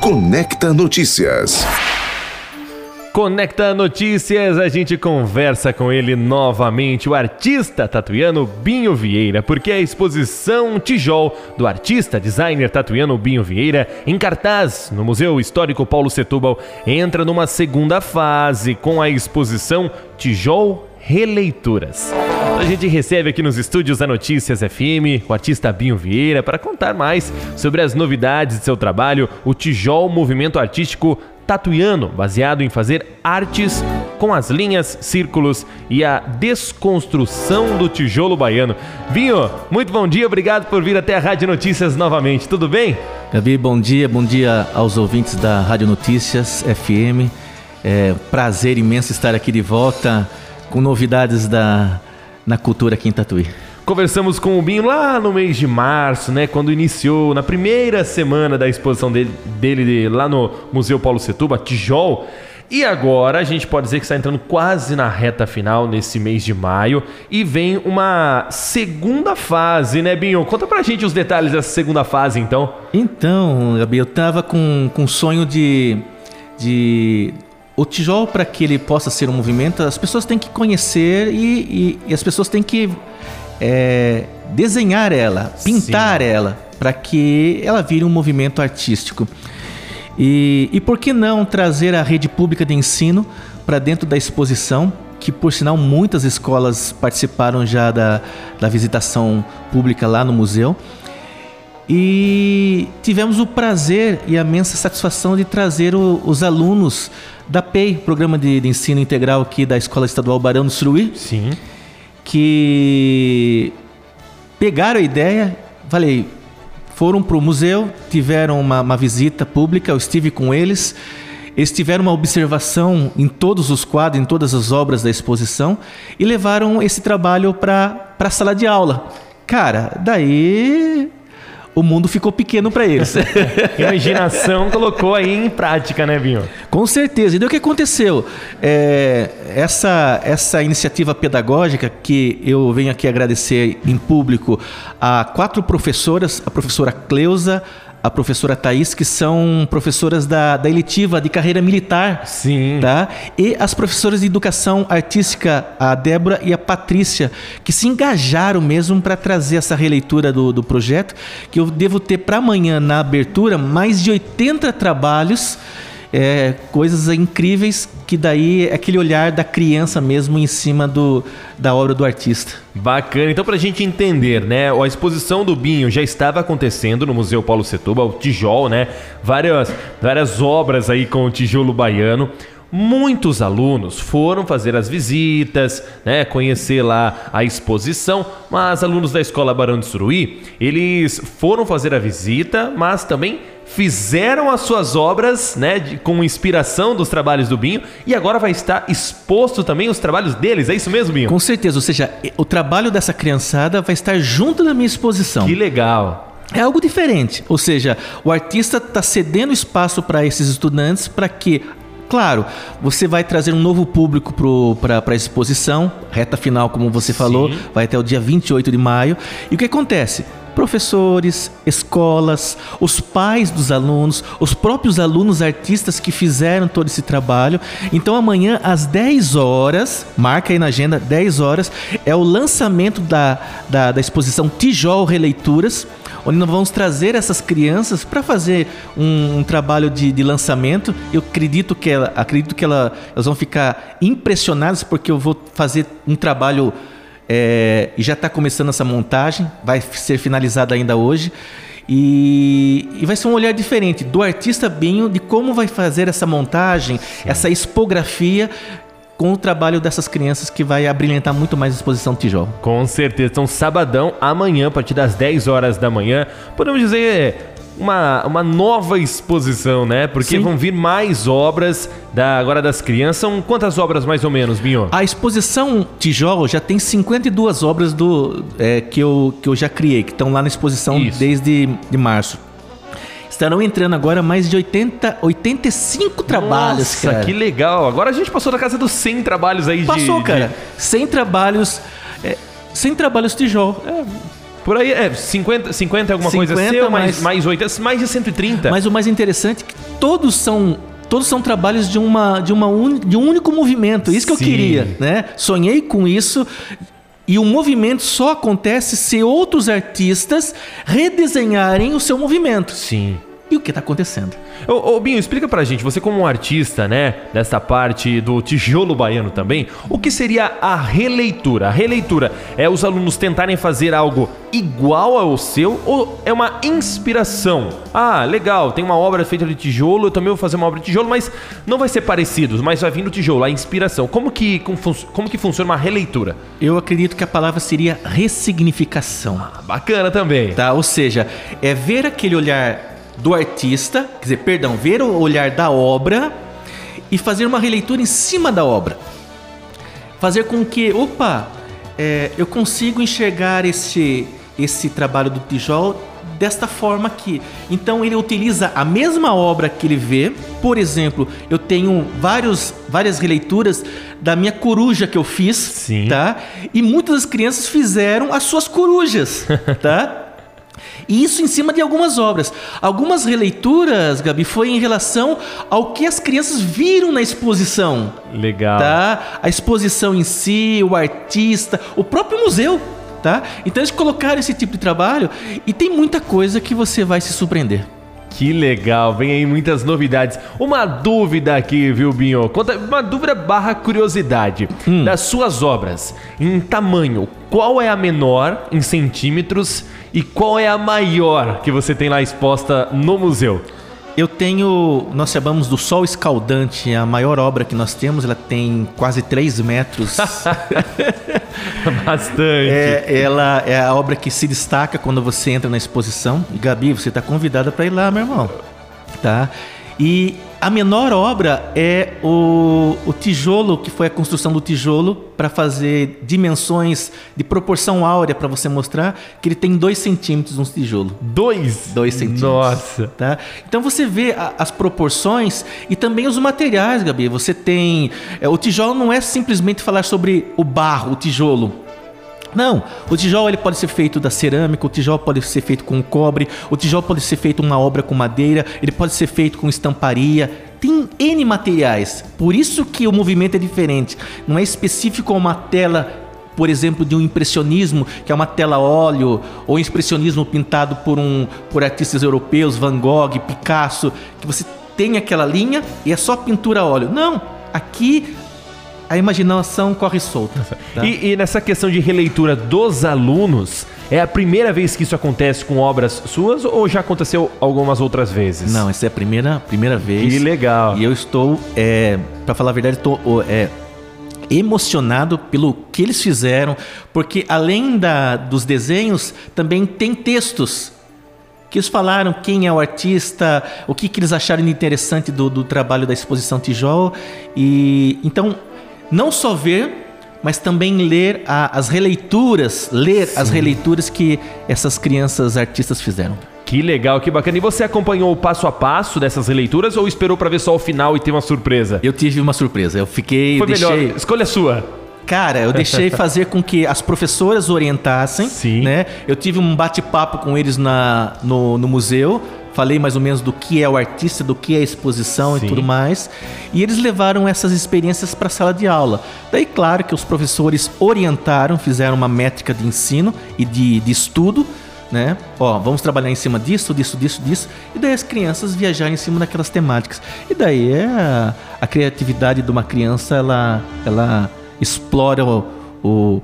Conecta Notícias. Conecta Notícias, a gente conversa com ele novamente, o artista tatuiano Binho Vieira, porque a exposição Tijol do artista designer tatuiano Binho Vieira, em cartaz no Museu Histórico Paulo Setúbal, entra numa segunda fase com a exposição Tijol Releituras. A gente recebe aqui nos estúdios da Notícias FM o artista Binho Vieira para contar mais sobre as novidades de seu trabalho, o Tijol Movimento Artístico tatuiano, baseado em fazer artes com as linhas, círculos e a desconstrução do tijolo baiano. Vinho, muito bom dia, obrigado por vir até a Rádio Notícias novamente, tudo bem? Gabi, bom dia, bom dia aos ouvintes da Rádio Notícias FM. É prazer imenso estar aqui de volta com novidades da, na cultura aqui em Tatuí. Conversamos com o Binho lá no mês de março, né? Quando iniciou, na primeira semana da exposição dele, dele lá no Museu Paulo Setuba, Tijol. E agora a gente pode dizer que está entrando quase na reta final nesse mês de maio e vem uma segunda fase, né, Binho? Conta pra gente os detalhes dessa segunda fase, então. Então, Gabi, eu tava com, com sonho de, de o tijolo, para que ele possa ser um movimento, as pessoas têm que conhecer e, e, e as pessoas têm que é, desenhar ela, pintar Sim. ela, para que ela vire um movimento artístico. E, e por que não trazer a rede pública de ensino para dentro da exposição? Que, por sinal, muitas escolas participaram já da, da visitação pública lá no museu. E tivemos o prazer e a imensa satisfação de trazer o, os alunos da PEI, Programa de, de, Ensino Integral aqui da Escola Estadual Barão do Suruí. Sim que pegaram a ideia, falei, foram para o museu, tiveram uma, uma, visita pública, eu estive com eles, eles tiveram uma observação em todos os quadros, em todas as obras da exposição e levaram esse trabalho para a sala de aula. Cara, daí o mundo ficou pequeno para eles. Imaginação colocou aí em prática, né, Vinho? Com certeza. E daí o que aconteceu? É, essa, essa iniciativa pedagógica que eu venho aqui agradecer em público a quatro professoras, a professora Cleusa, a professora Thaís, que são professoras da, da eletiva de carreira militar. Sim. Tá? E as professoras de educação artística, a Débora e a Patrícia, que se engajaram mesmo para trazer essa releitura do, do projeto, que eu devo ter para amanhã na abertura mais de 80 trabalhos é, coisas incríveis que daí é aquele olhar da criança mesmo em cima do, da obra do artista. Bacana. Então, para a gente entender, né? A exposição do Binho já estava acontecendo no Museu Paulo Setúbal, o Tijol, né? Várias, várias obras aí com o tijolo baiano. Muitos alunos foram fazer as visitas, né, conhecer lá a exposição, mas alunos da Escola Barão de Suruí, eles foram fazer a visita, mas também fizeram as suas obras, né, de, com inspiração dos trabalhos do Binho, e agora vai estar exposto também os trabalhos deles, é isso mesmo, Binho? Com certeza, ou seja, o trabalho dessa criançada vai estar junto da minha exposição. Que legal. É algo diferente, ou seja, o artista está cedendo espaço para esses estudantes para que Claro, você vai trazer um novo público para a exposição, reta final, como você Sim. falou, vai até o dia 28 de maio. E o que acontece? Professores, escolas, os pais dos alunos, os próprios alunos artistas que fizeram todo esse trabalho. Então amanhã às 10 horas, marca aí na agenda, 10 horas, é o lançamento da, da, da exposição Tijol Releituras, onde nós vamos trazer essas crianças para fazer um, um trabalho de, de, lançamento. Eu acredito que ela, acredito que ela, elas vão ficar impressionadas porque eu vou fazer um trabalho é, e já está começando essa montagem, vai ser finalizada ainda hoje. E, e, vai ser um olhar diferente do artista Binho de como vai fazer essa montagem, Sim. essa expografia com o trabalho dessas crianças que vai abrilhantar muito mais a exposição Tijolo. Com certeza. Então, sabadão, amanhã, a partir das 10 horas da manhã, podemos dizer uma, uma nova exposição, né? Porque Sim. vão vir mais obras da agora das crianças. São quantas obras mais ou menos, Binho? A exposição Tijolo já tem 52 obras do, é, que, eu, que eu já criei, que estão lá na exposição Isso. desde de março. Estarão entrando agora mais de 80, 85 trabalhos, Nossa, cara. que legal. Agora a gente passou da casa dos 100 trabalhos aí passou, de... cara. 100 trabalhos... É, 100 trabalhos tijolo. É, Por aí, é, 50, 50 é alguma coisa 50 seu, mais, mais- mais 80, mais de 130. Mas o mais interessante é que todos são todos são trabalhos de uma de uma uni- de um único movimento. Isso que Sim. eu queria, né? Sonhei com isso. E o movimento só acontece se outros artistas redesenharem o seu movimento. Sim. E o que está acontecendo? Ô, ô, Binho, explica pra gente, você como um artista, né, dessa parte do tijolo baiano também, o que seria a releitura? A releitura é os alunos tentarem fazer algo igual ao seu ou é uma inspiração? Ah, legal, tem uma obra feita de tijolo, eu também vou fazer uma obra de tijolo, mas não vai ser parecido, mas vai vir do tijolo, a inspiração. Como que, como, como que funciona uma releitura? Eu acredito que a palavra seria ressignificação. Ah, Bacana também. Tá? Ou seja, é ver aquele olhar do artista, quer dizer, perdão, ver o olhar da obra e fazer uma releitura em cima da obra. Fazer com que, opa, é, eu consigo enxergar esse, esse trabalho do tijolo desta forma aqui. Então ele utiliza a mesma obra que ele vê. Por exemplo, eu tenho vários, várias releituras da minha coruja que eu fiz, Sim. tá? E muitas das crianças fizeram as suas corujas, tá? E isso em cima de algumas obras. Algumas releituras, Gabi, foi em relação ao que as crianças viram na exposição. Legal. Tá? A exposição em si, o artista, o próprio museu. Tá? Então eles colocaram esse tipo de trabalho e tem muita coisa que você vai se surpreender. Que legal, vem aí muitas novidades. Uma dúvida aqui, viu, Binho? Conta, uma dúvida barra curiosidade. Das suas obras, em tamanho, qual é a menor em centímetros e qual é a maior que você tem lá exposta no museu? Eu tenho, nós chamamos do Sol Escaldante, a maior obra que nós temos, ela tem quase 3 metros. Bastante. É, ela é a obra que se destaca quando você entra na exposição. E Gabi, você está convidada para ir lá, meu irmão. Tá? E a menor obra é o, o tijolo, que foi a construção do tijolo para fazer dimensões de proporção áurea para você mostrar que ele tem 2 centímetros um tijolo. Dois? Dois centímetros. Nossa. Tá? Então você vê a- as proporções e também os materiais, Gabi. Você tem. é, o tijolo não é simplesmente falar sobre o barro, o tijolo. Não, o tijolo ele pode ser feito da cerâmica, o tijolo pode ser feito com cobre, o tijolo pode ser feito uma obra com madeira, ele pode ser feito com estamparia. Tem N materiais. Por isso que o movimento é diferente. Não é específico a uma tela por exemplo, de um impressionismo, que é uma tela óleo, ou expressionismo pintado por, um, por artistas europeus, Van Gogh, Picasso, que você tem aquela linha e é só pintura a óleo. Não, aqui a imaginação corre solta. tá? E, e nessa questão de releitura dos alunos, é a primeira vez que isso acontece com obras suas ou já aconteceu algumas outras vezes? Não, essa é a primeira, primeira vez. Que legal. E eu estou, é, para falar a verdade, estou é, emocionado pelo que eles fizeram, porque além da, dos desenhos, também tem textos que eles falaram quem é o artista, o que, que eles acharam interessante do, do trabalho da exposição Tijol. E então, não só ver, mas também ler a- as releituras, ler as releituras que essas crianças artistas fizeram. Que legal, que bacana. E você acompanhou o passo a passo dessas releituras ou esperou pra ver só o final e ter uma surpresa? Eu tive uma surpresa. Eu fiquei, Foi deixei, melhor. Escolha sua. Cara, eu deixei fazer com que as professoras orientassem, Sim. né? Eu tive um bate-papo com eles na, no, no museu, falei mais ou menos do que é o artista, do que é a exposição Sim. e tudo mais, e eles levaram essas experiências para a sala de aula. Daí, claro que os professores orientaram, fizeram uma métrica de ensino e de, de estudo, né? Ó, vamos trabalhar em cima disso, disso, disso, disso, e daí as crianças viajarem em cima daquelas temáticas. E daí é a, a criatividade de uma criança, ela, ela explora o, o,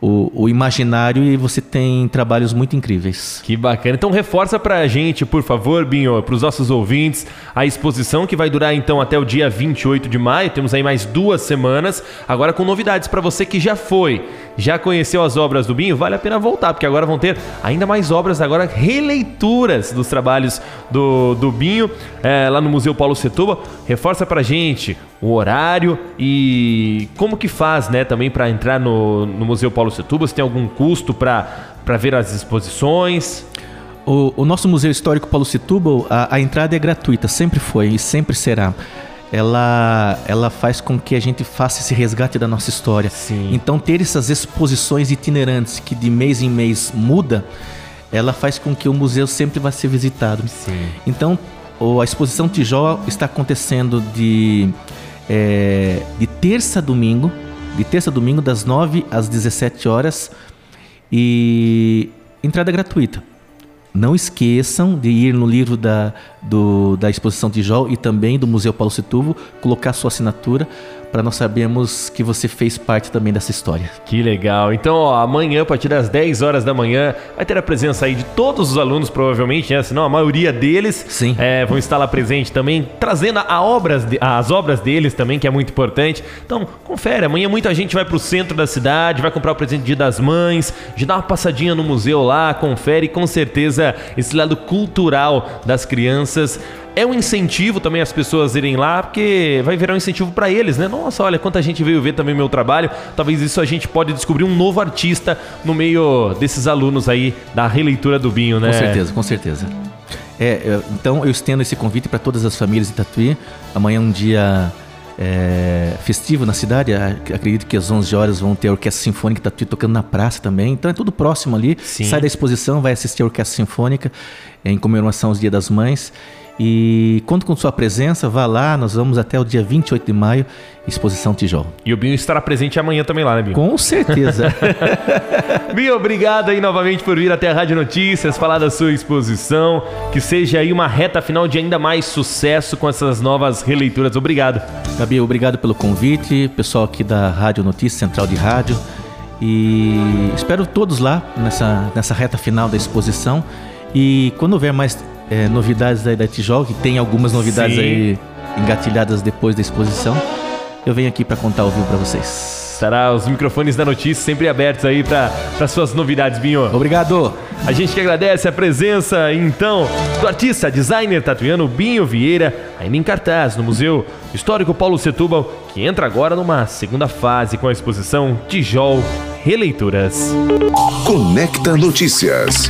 o, o imaginário e você tem trabalhos muito incríveis. Que bacana. Então reforça pra gente, por favor, Binho, pros nossos ouvintes, a exposição que vai durar então até o dia 28 de maio. Temos aí mais duas semanas, agora com novidades pra você que já foi, já conheceu as obras do Binho, vale a pena voltar, porque agora vão ter ainda mais obras, agora releituras dos trabalhos do, do Binho é, lá no Museu Paulo Setúbal. Reforça pra gente o horário e como que faz, né, também pra entrar no, no Museu Paulo Setúbal, se tem algum custo para ver as exposições. O, o nosso Museu Histórico Paulo Setúbal, a, a entrada é gratuita, sempre foi e sempre será. ela, ela faz com que a gente faça esse resgate da nossa história. Sim. Então ter essas exposições itinerantes que de mês em mês muda, ela faz com que o museu sempre vá ser visitado. Sim. Então a exposição Tijol está acontecendo de, é, de terça a domingo, de terça a domingo das 9 às 17 horas e entrada gratuita. Não esqueçam de ir no livro da, do, da exposição Tijol e também do Museu Paulo Setúbal, colocar sua assinatura para nós sabermos que você fez parte também dessa história. Que legal. Então, ó, amanhã, a partir das 10 horas da manhã, vai ter a presença aí de todos os alunos, provavelmente, né? Senão a maioria deles Sim. é, vão estar lá presente também, trazendo a obras de- as obras deles também, que é muito importante. Então, confere. Amanhã muita gente vai pro centro da cidade, vai comprar o presente de Dia das Mães, de dar uma passadinha no museu lá, confere. Com certeza, esse lado cultural das crianças é um incentivo também as pessoas irem lá, porque vai virar um incentivo para eles, né? Nossa, olha quanta gente veio ver também meu trabalho. Talvez isso a gente pode descobrir um novo artista no meio desses alunos aí da releitura do Binho, né? Com certeza, com certeza. É, é, então eu estendo esse convite para todas as famílias de Tatuí. Amanhã é um dia é, festivo na cidade. Acredito que às 11 horas vão ter a Orquestra Sinfônica Tatuí tocando na praça também. Então é tudo próximo ali. Sim. Sai da exposição, vai assistir a Orquestra Sinfônica em comemoração aos Dia das Mães. E conto com sua presença, vá lá, nós vamos até o dia 28 de maio, Exposição Tijol. E o Binho estará presente amanhã também lá, né, Binho? Com certeza. Binho, obrigado aí novamente por vir até a Rádio Notícias, falar da sua exposição. Que seja aí uma reta final de ainda mais sucesso com essas novas releituras. Obrigado. Gabi, obrigado pelo convite, pessoal aqui da Rádio Notícia, Central de Rádio. E espero todos lá nessa, nessa reta final da exposição. E quando houver mais eh, novidades aí da Tijol, que tem algumas novidades Sim. aí engatilhadas depois da exposição, eu venho aqui para contar ao vivo para vocês. Estará os microfones da notícia sempre abertos aí para suas novidades, Binho. Obrigado! A gente que agradece a presença, então, do artista, designer tatuiano Binho Vieira, ainda em cartaz no Museu Histórico Paulo Setúbal, que entra agora numa segunda fase com a exposição Tijol Releituras. Conecta Notícias.